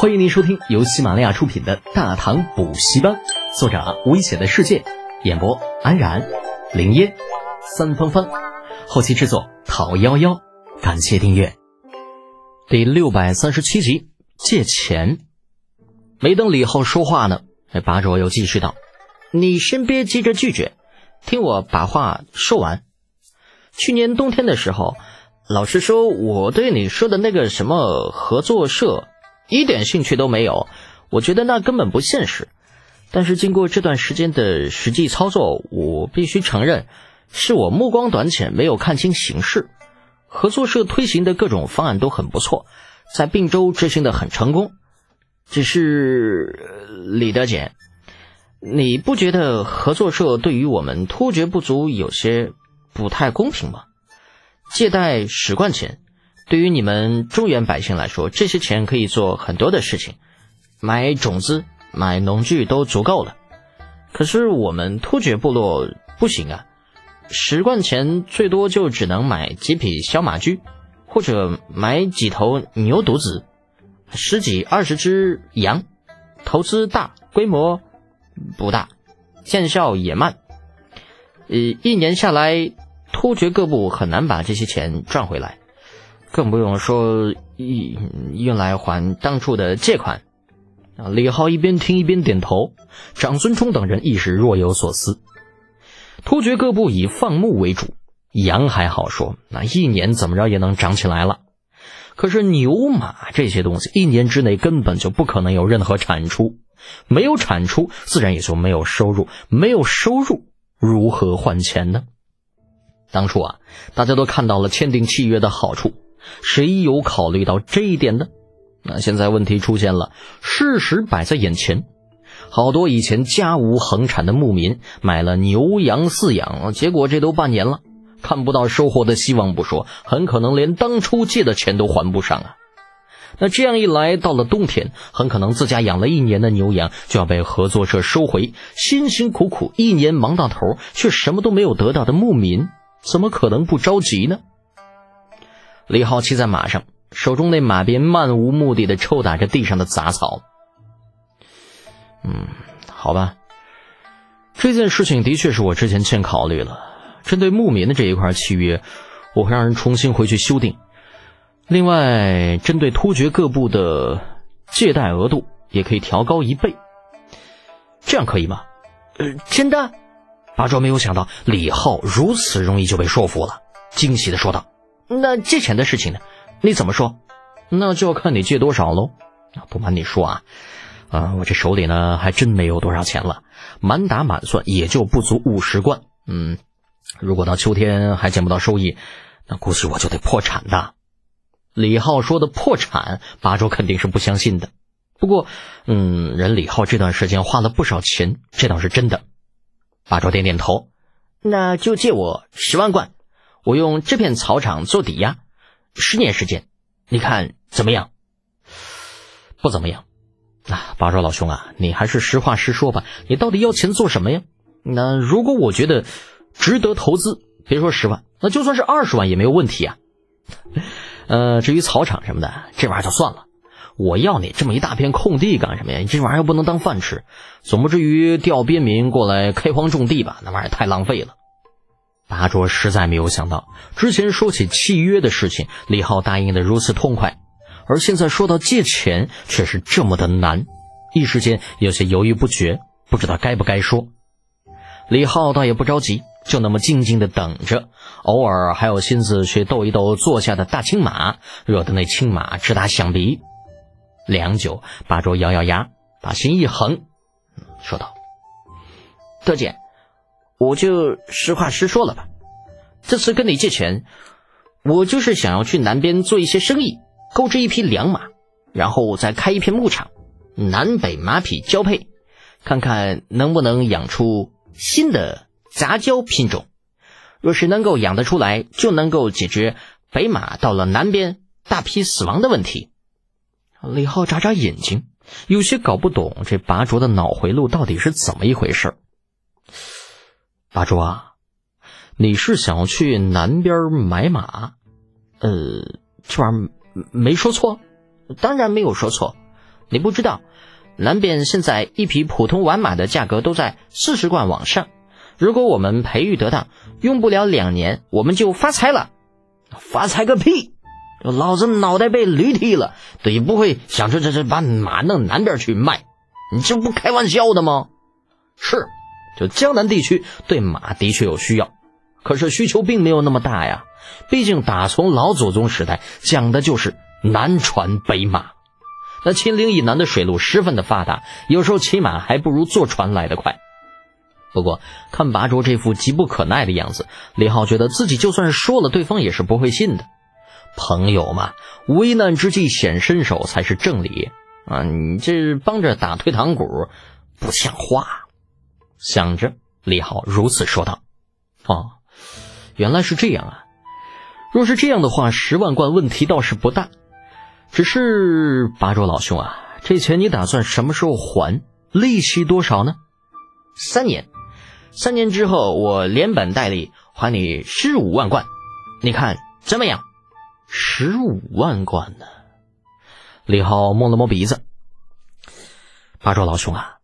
欢迎您收听由喜马拉雅出品的《大唐补习班》，作者危险的世界，演播安然、林烟、三芳芳，后期制作陶幺幺。感谢订阅。第六百三十七集，借钱。没等李浩说话呢，哎，八卓又继续道：“你先别急着拒绝，听我把话说完。去年冬天的时候，老实说，我对你说的那个什么合作社。”一点兴趣都没有，我觉得那根本不现实。但是经过这段时间的实际操作，我必须承认，是我目光短浅，没有看清形势。合作社推行的各种方案都很不错，在并州执行的很成功。只是李德简，你不觉得合作社对于我们突厥部族有些不太公平吗？借贷十贯钱。对于你们中原百姓来说，这些钱可以做很多的事情，买种子、买农具都足够了。可是我们突厥部落不行啊，十贯钱最多就只能买几匹小马驹，或者买几头牛犊子，十几二十只羊。投资大，规模不大，见效也慢。呃，一年下来，突厥各部很难把这些钱赚回来。更不用说用用来还当初的借款。啊，李浩一边听一边点头。长孙冲等人亦是若有所思。突厥各部以放牧为主，羊还好说，那一年怎么着也能长起来了。可是牛马这些东西，一年之内根本就不可能有任何产出，没有产出，自然也就没有收入，没有收入，如何换钱呢？当初啊，大家都看到了签订契约的好处。谁有考虑到这一点呢？那现在问题出现了，事实摆在眼前，好多以前家无恒产的牧民买了牛羊饲养，结果这都半年了，看不到收获的希望不说，很可能连当初借的钱都还不上啊！那这样一来，到了冬天，很可能自家养了一年的牛羊就要被合作社收回，辛辛苦苦一年忙到头，却什么都没有得到的牧民，怎么可能不着急呢？李浩骑在马上，手中那马鞭漫无目的的抽打着地上的杂草。嗯，好吧，这件事情的确是我之前欠考虑了。针对牧民的这一块契约，我会让人重新回去修订。另外，针对突厥各部的借贷额度，也可以调高一倍。这样可以吗？呃，真的？八卓没有想到李浩如此容易就被说服了，惊喜的说道。那借钱的事情呢？你怎么说？那就要看你借多少喽。不瞒你说啊，啊，我这手里呢还真没有多少钱了，满打满算也就不足五十贯。嗯，如果到秋天还见不到收益，那估计我就得破产的。李浩说的破产，八周肯定是不相信的。不过，嗯，人李浩这段时间花了不少钱，这倒是真的。八周点点头，那就借我十万贯。我用这片草场做抵押，十年时间，你看怎么样？不怎么样。啊，八爪老兄啊，你还是实话实说吧。你到底要钱做什么呀？那如果我觉得值得投资，别说十万，那就算是二十万也没有问题啊。呃，至于草场什么的，这玩意儿就算了。我要你这么一大片空地干什么呀？你这玩意儿又不能当饭吃，总不至于调边民过来开荒种地吧？那玩意儿太浪费了。八卓实在没有想到，之前说起契约的事情，李浩答应的如此痛快，而现在说到借钱却是这么的难，一时间有些犹豫不决，不知道该不该说。李浩倒也不着急，就那么静静的等着，偶尔还有心思去逗一逗坐下的大青马，惹得那青马直打响鼻。良久，八卓咬咬牙，把心一横，说道：“德姐。”我就实话实说了吧，这次跟你借钱，我就是想要去南边做一些生意，购置一匹良马，然后再开一片牧场，南北马匹交配，看看能不能养出新的杂交品种。若是能够养得出来，就能够解决北马到了南边大批死亡的问题。李浩眨眨眼睛，有些搞不懂这拔卓的脑回路到底是怎么一回事儿。八柱啊，你是想要去南边买马？呃，这玩意儿没说错，当然没有说错。你不知道，南边现在一匹普通完马的价格都在四十贯往上。如果我们培育得当，用不了两年，我们就发财了。发财个屁！老子脑袋被驴踢了，对，不会想着这这把马弄南边去卖。你这不开玩笑的吗？是，就江南地区对马的确有需要，可是需求并没有那么大呀。毕竟打从老祖宗时代讲的就是南船北马，那秦岭以南的水路十分的发达，有时候骑马还不如坐船来得快。不过看拔卓这副急不可耐的样子，李浩觉得自己就算是说了，对方也是不会信的。朋友嘛，危难之际显身手才是正理啊！你这帮着打退堂鼓，不像话。想着，李浩如此说道：“哦，原来是这样啊！若是这样的话，十万贯问题倒是不大。只是八卓老兄啊，这钱你打算什么时候还？利息多少呢？三年。”三年之后，我连本带利还你十五万贯，你看怎么样？十五万贯呢？李浩摸了摸鼻子。八周老兄啊，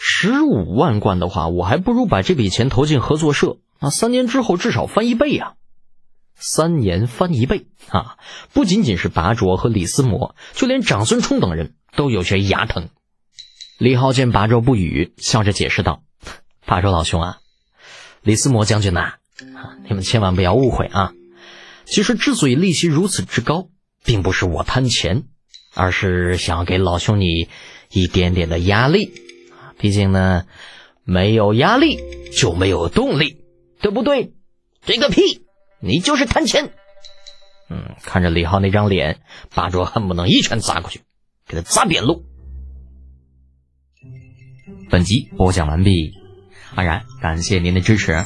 十五万贯的话，我还不如把这笔钱投进合作社，那三年之后至少翻一倍呀！三年翻一倍啊！不仅仅是拔卓和李思摩，就连长孙冲等人都有些牙疼。李浩见拔卓不语，笑着解释道。拔卓老兄啊，李思摩将军呐，你们千万不要误会啊！其实之所以利息如此之高，并不是我贪钱，而是想要给老兄你一点点的压力。毕竟呢，没有压力就没有动力，对不对？对个屁！你就是贪钱。嗯，看着李浩那张脸，巴卓恨不能一拳砸过去，给他砸扁喽。本集播讲完毕。安然，感谢您的支持。